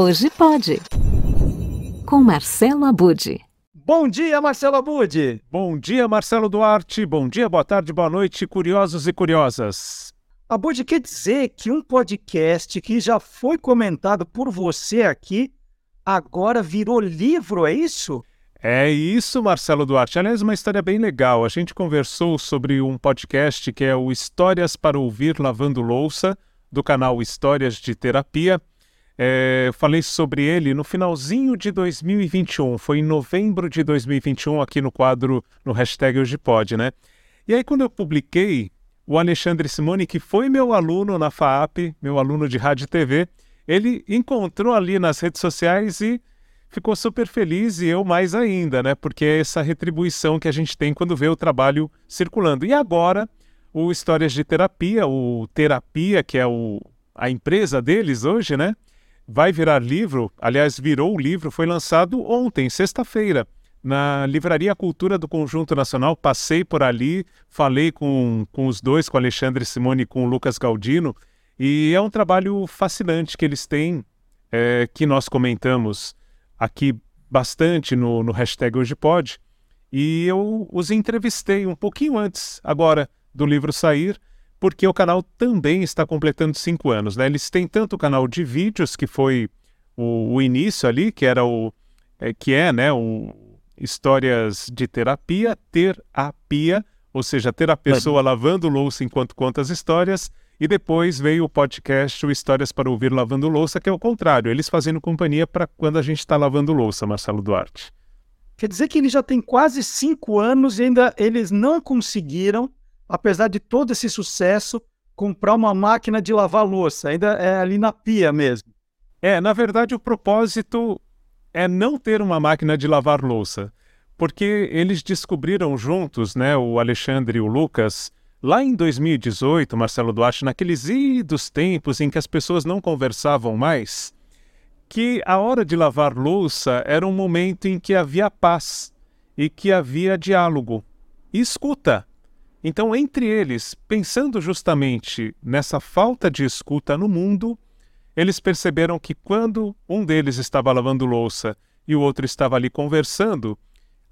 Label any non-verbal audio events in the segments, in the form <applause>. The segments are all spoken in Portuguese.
Hoje pode. Com Marcelo Abude. Bom dia, Marcelo Abude. Bom dia, Marcelo Duarte. Bom dia, boa tarde, boa noite, curiosos e curiosas. Abude, quer dizer que um podcast que já foi comentado por você aqui agora virou livro, é isso? É isso, Marcelo Duarte. Aliás, uma história bem legal. A gente conversou sobre um podcast que é o Histórias para Ouvir Lavando Louça, do canal Histórias de Terapia. É, falei sobre ele no finalzinho de 2021, foi em novembro de 2021, aqui no quadro, no hashtag Hoje Pode, né? E aí, quando eu publiquei, o Alexandre Simone, que foi meu aluno na FAAP, meu aluno de rádio e TV, ele encontrou ali nas redes sociais e ficou super feliz, e eu mais ainda, né? Porque é essa retribuição que a gente tem quando vê o trabalho circulando. E agora, o Histórias de Terapia, o Terapia, que é o, a empresa deles hoje, né? Vai virar livro, aliás, virou o livro, foi lançado ontem, sexta-feira, na Livraria Cultura do Conjunto Nacional. Passei por ali, falei com, com os dois, com Alexandre Simone e com Lucas Galdino, e é um trabalho fascinante que eles têm, é, que nós comentamos aqui bastante no, no hashtag Hoje Pode, e eu os entrevistei um pouquinho antes, agora, do livro sair, porque o canal também está completando cinco anos. Né? Eles têm tanto o canal de vídeos, que foi o, o início ali, que era o é, que é né, o histórias de terapia, terapia, ou seja, ter a pessoa lavando louça enquanto conta as histórias, e depois veio o podcast o Histórias para Ouvir Lavando Louça, que é o contrário, eles fazendo companhia para quando a gente está lavando louça, Marcelo Duarte. Quer dizer que ele já tem quase cinco anos e ainda eles não conseguiram apesar de todo esse sucesso, comprar uma máquina de lavar louça. Ainda é ali na pia mesmo. É, na verdade, o propósito é não ter uma máquina de lavar louça. Porque eles descobriram juntos, né, o Alexandre e o Lucas, lá em 2018, Marcelo Duarte, naqueles idos tempos em que as pessoas não conversavam mais, que a hora de lavar louça era um momento em que havia paz e que havia diálogo e escuta. Então, entre eles, pensando justamente nessa falta de escuta no mundo, eles perceberam que quando um deles estava lavando louça e o outro estava ali conversando,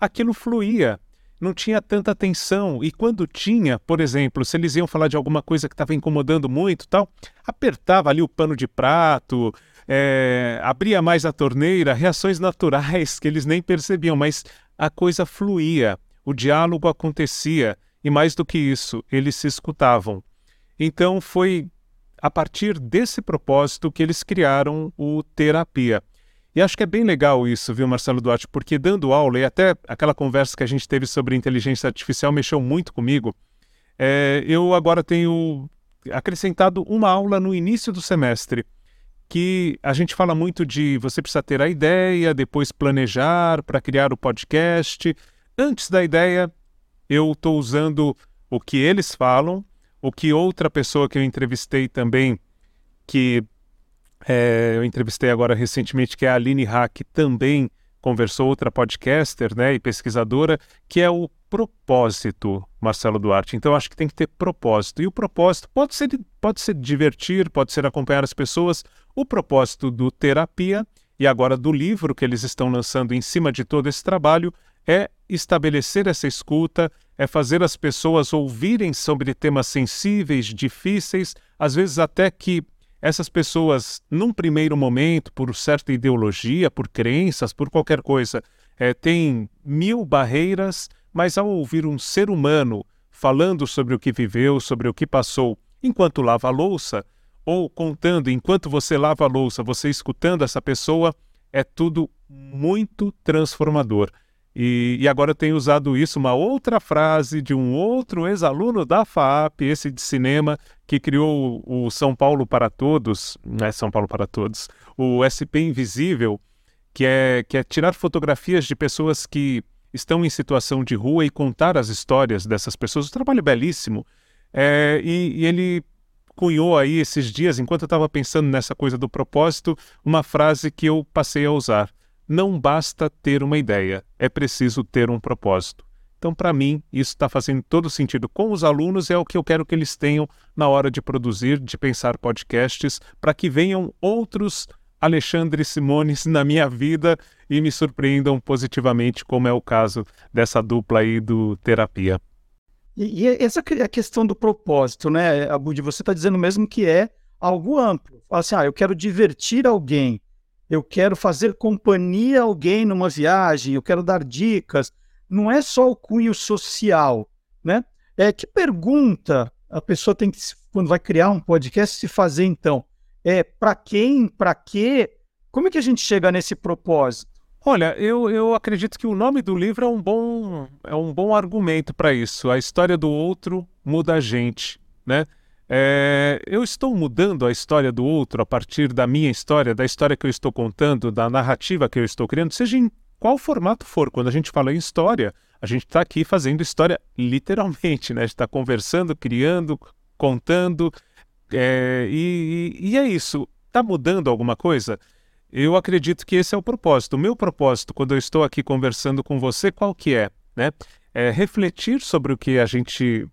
aquilo fluía, não tinha tanta tensão. E quando tinha, por exemplo, se eles iam falar de alguma coisa que estava incomodando muito, tal, apertava ali o pano de prato, é, abria mais a torneira, reações naturais que eles nem percebiam, mas a coisa fluía, o diálogo acontecia. E mais do que isso, eles se escutavam. Então foi a partir desse propósito que eles criaram o Terapia. E acho que é bem legal isso, viu, Marcelo Duarte, porque dando aula, e até aquela conversa que a gente teve sobre inteligência artificial mexeu muito comigo, é, eu agora tenho acrescentado uma aula no início do semestre, que a gente fala muito de você precisa ter a ideia, depois planejar para criar o podcast. Antes da ideia, eu estou usando o que eles falam, o que outra pessoa que eu entrevistei também, que é, eu entrevistei agora recentemente, que é a Aline Hack, também conversou, outra podcaster né, e pesquisadora, que é o propósito, Marcelo Duarte. Então, acho que tem que ter propósito. E o propósito pode ser, pode ser divertir, pode ser acompanhar as pessoas. O propósito do terapia e agora do livro que eles estão lançando em cima de todo esse trabalho é estabelecer essa escuta, é fazer as pessoas ouvirem sobre temas sensíveis, difíceis, às vezes até que essas pessoas, num primeiro momento, por certa ideologia, por crenças, por qualquer coisa, é, têm mil barreiras, mas ao ouvir um ser humano falando sobre o que viveu, sobre o que passou enquanto lava a louça, ou contando enquanto você lava a louça, você escutando essa pessoa, é tudo muito transformador. E, e, agora eu tenho usado isso, uma outra frase de um outro ex-aluno da FAAP, esse de cinema, que criou o São Paulo para Todos, não é São Paulo para Todos, o SP Invisível, que é, que é tirar fotografias de pessoas que estão em situação de rua e contar as histórias dessas pessoas. Um trabalho belíssimo. É, e, e ele cunhou aí esses dias, enquanto eu estava pensando nessa coisa do propósito, uma frase que eu passei a usar não basta ter uma ideia, é preciso ter um propósito. Então, para mim, isso está fazendo todo sentido com os alunos, é o que eu quero que eles tenham na hora de produzir, de pensar podcasts, para que venham outros Alexandre Simones na minha vida e me surpreendam positivamente, como é o caso dessa dupla aí do Terapia. E, e essa é a questão do propósito, né, Abud? Você está dizendo mesmo que é algo amplo. Assim, ah, eu quero divertir alguém, eu quero fazer companhia a alguém numa viagem, eu quero dar dicas. Não é só o cunho social, né? É que pergunta a pessoa tem que, quando vai criar um podcast, se fazer então? É para quem, para quê? Como é que a gente chega nesse propósito? Olha, eu, eu acredito que o nome do livro é um bom, é um bom argumento para isso. A história do outro muda a gente, né? É, eu estou mudando a história do outro a partir da minha história, da história que eu estou contando, da narrativa que eu estou criando, seja em qual formato for. Quando a gente fala em história, a gente está aqui fazendo história literalmente, né? A gente está conversando, criando, contando, é, e, e, é isso. Está mudando alguma coisa? Eu acredito que esse é o propósito. O meu propósito, quando eu estou aqui conversando com você, qual que é? Né? É refletir sobre o que a gente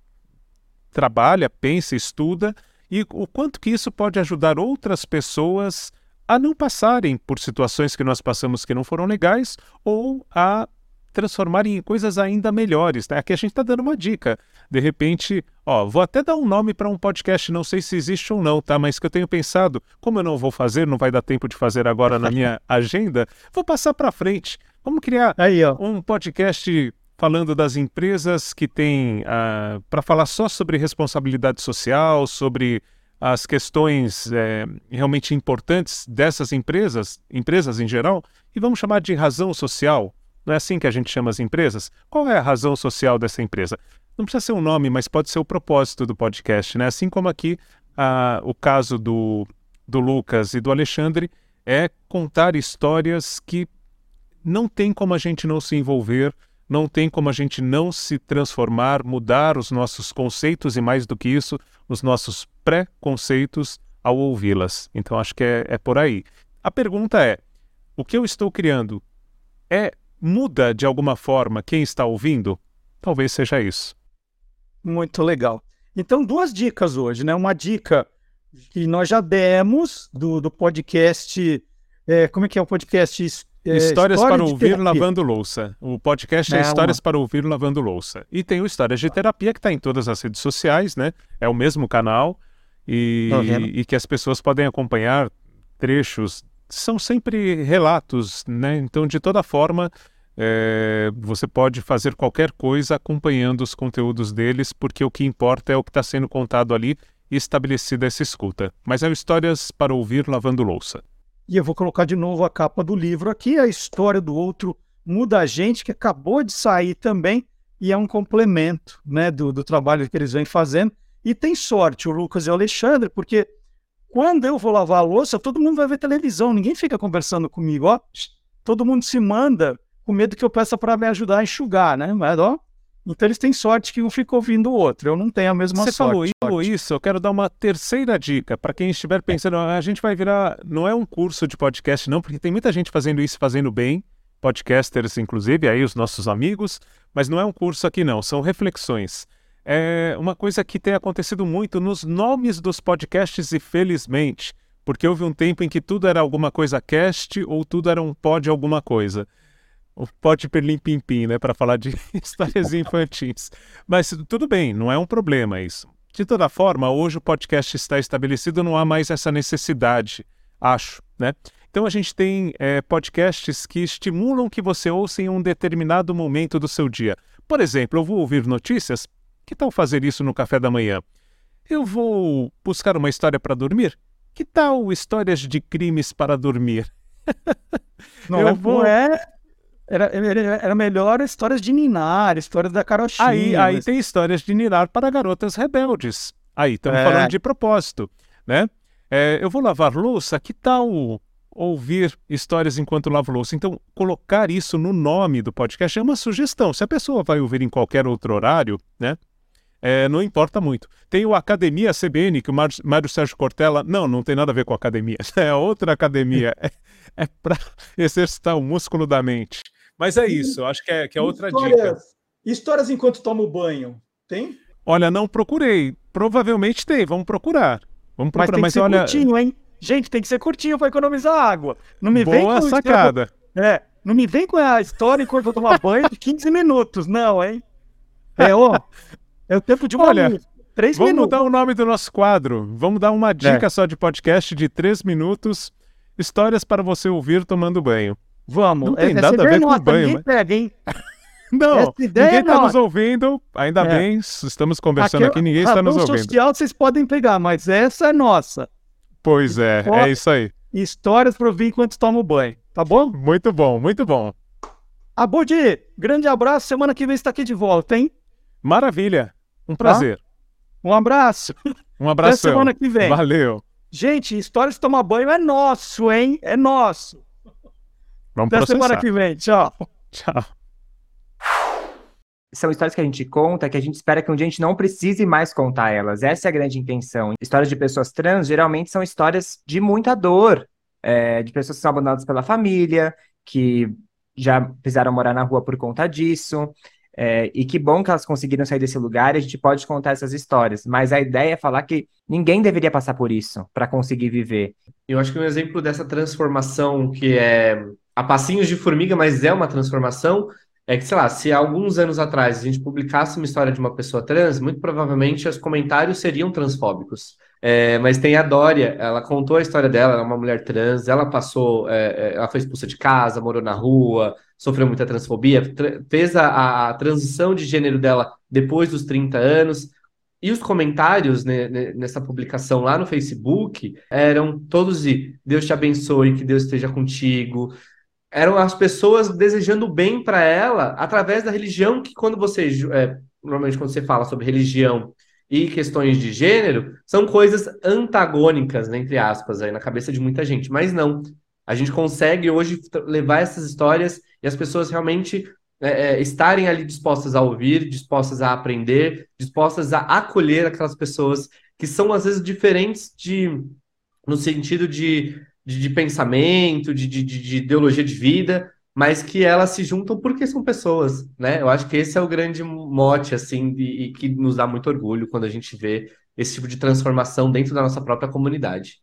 trabalha, pensa, estuda e o quanto que isso pode ajudar outras pessoas a não passarem por situações que nós passamos que não foram legais ou a transformar em coisas ainda melhores. Né? Aqui a gente está dando uma dica. De repente, ó, vou até dar um nome para um podcast, não sei se existe ou não, tá? Mas que eu tenho pensado, como eu não vou fazer, não vai dar tempo de fazer agora na minha <laughs> agenda, vou passar para frente. Vamos criar Aí, um podcast falando das empresas que têm ah, para falar só sobre responsabilidade social, sobre as questões é, realmente importantes dessas empresas, empresas em geral, e vamos chamar de razão social. Não é assim que a gente chama as empresas? Qual é a razão social dessa empresa? Não precisa ser um nome, mas pode ser o propósito do podcast, né? Assim como aqui uh, o caso do, do Lucas e do Alexandre é contar histórias que não tem como a gente não se envolver não tem como a gente não se transformar, mudar os nossos conceitos e, mais do que isso, os nossos pré-conceitos ao ouvi-las. Então, acho que é, é por aí. A pergunta é: o que eu estou criando é muda de alguma forma quem está ouvindo? Talvez seja isso. Muito legal. Então, duas dicas hoje, né? Uma dica que nós já demos do, do podcast. É, como é que é o podcast é, Histórias História para ouvir terapia. lavando louça. O podcast é, é Histórias uma... para ouvir lavando louça. E tem o Histórias de Terapia, que está em todas as redes sociais, né? É o mesmo canal. E, e que as pessoas podem acompanhar trechos. São sempre relatos, né? Então, de toda forma, é, você pode fazer qualquer coisa acompanhando os conteúdos deles, porque o que importa é o que está sendo contado ali e estabelecida essa escuta. Mas é o Histórias para ouvir lavando louça. E eu vou colocar de novo a capa do livro aqui, a história do outro muda a gente, que acabou de sair também, e é um complemento né, do, do trabalho que eles vêm fazendo. E tem sorte o Lucas e o Alexandre, porque quando eu vou lavar a louça, todo mundo vai ver televisão, ninguém fica conversando comigo, ó. Todo mundo se manda com medo que eu peça para me ajudar a enxugar, né? Mas, ó, então eles têm sorte que um fica ouvindo o outro. Eu não tenho a mesma Você sorte. Você falou isso, eu quero dar uma terceira dica para quem estiver pensando, a gente vai virar, não é um curso de podcast não, porque tem muita gente fazendo isso fazendo bem, podcasters inclusive, aí os nossos amigos, mas não é um curso aqui não, são reflexões. É uma coisa que tem acontecido muito nos nomes dos podcasts e felizmente, porque houve um tempo em que tudo era alguma coisa cast ou tudo era um pod alguma coisa o pote perlim pim pim, né, para falar de <laughs> histórias infantis. Mas tudo bem, não é um problema isso. De toda forma, hoje o podcast está estabelecido, não há mais essa necessidade, acho, né? Então a gente tem é, podcasts que estimulam que você ouça em um determinado momento do seu dia. Por exemplo, eu vou ouvir notícias. Que tal fazer isso no café da manhã? Eu vou buscar uma história para dormir? Que tal histórias de crimes para dormir? <laughs> Não, eu é, vou... é era, era melhor histórias de Ninar, histórias da Carochinha. Aí, aí tem histórias de Ninar para garotas rebeldes. Aí, estamos é. falando de propósito, né? É, eu vou lavar louça, que tal ouvir histórias enquanto lavo louça? Então, colocar isso no nome do podcast é uma sugestão. Se a pessoa vai ouvir em qualquer outro horário, né? É, não importa muito. Tem o Academia CBN, que o Mário Sérgio Cortella. Não, não tem nada a ver com academia. <laughs> É outra academia. é, é para exercitar o músculo da mente. Mas é isso, eu acho que é, que é outra histórias, dica. Histórias enquanto tomo banho, tem? Olha, não procurei. Provavelmente tem, vamos procurar. Vamos procurar, mas, tem mas que olha. Curtinho, hein? Gente, tem que ser curtinho para economizar água. Não me Boa vem com sacada. É, não me vem com a história enquanto eu tomar banho de 15 minutos, não, hein? É, ó. <laughs> É o tempo de uma Olha, música. Três Vamos minutos. mudar o nome do nosso quadro. Vamos dar uma dica só de podcast de três minutos. Histórias para você ouvir tomando banho. Vamos. Não tem nada a ver é com nossa, banho, ninguém mas- pega, hein? <laughs> Não, ninguém é está nos nossa. ouvindo. Ainda É. bem, estamos conversando aqui, ninguém está razão nos ouvindo. social vocês podem pegar, mas essa é nossa. Pois é, é isso aí. Histórias para ouvir enquanto toma banho, tá bom? Muito bom, muito bom. Abudi, grande abraço. Semana que vem está aqui de volta, hein? Maravilha. Um prazer. Um abraço. Um abraço. semana que vem. Valeu. Gente, Histórias de Tomar Banho é nosso, hein? É nosso. Vamos Até processar. semana que vem. Tchau. Tchau. são histórias que a gente conta que a gente espera que um dia a gente não precise mais contar elas. Essa é a grande intenção. Histórias de pessoas trans geralmente são histórias de muita dor, é, de pessoas que são abandonadas pela família, que já precisaram morar na rua por conta disso. É, e que bom que elas conseguiram sair desse lugar e a gente pode contar essas histórias. Mas a ideia é falar que ninguém deveria passar por isso para conseguir viver. Eu acho que um exemplo dessa transformação que é a passinhos de formiga, mas é uma transformação, é que, sei lá, se alguns anos atrás a gente publicasse uma história de uma pessoa trans, muito provavelmente os comentários seriam transfóbicos. É, mas tem a Dória, ela contou a história dela, ela é uma mulher trans, ela passou, é, é, ela foi expulsa de casa, morou na rua, sofreu muita transfobia, tra- fez a, a- transição de gênero dela depois dos 30 anos, e os comentários né, né, nessa publicação lá no Facebook eram todos de Deus te abençoe, que Deus esteja contigo. Eram as pessoas desejando bem para ela através da religião, que quando você, é, normalmente quando você fala sobre religião e questões de gênero, são coisas antagônicas, né, entre aspas, aí na cabeça de muita gente. Mas não. A gente consegue hoje levar essas histórias e as pessoas realmente é, é, estarem ali dispostas a ouvir, dispostas a aprender, dispostas a acolher aquelas pessoas que são às vezes diferentes de no sentido de, de, de pensamento, de, de, de de ideologia de vida, mas que elas se juntam porque são pessoas, né? Eu acho que esse é o grande mote, assim, e que nos dá muito orgulho quando a gente vê esse tipo de transformação dentro da nossa própria comunidade.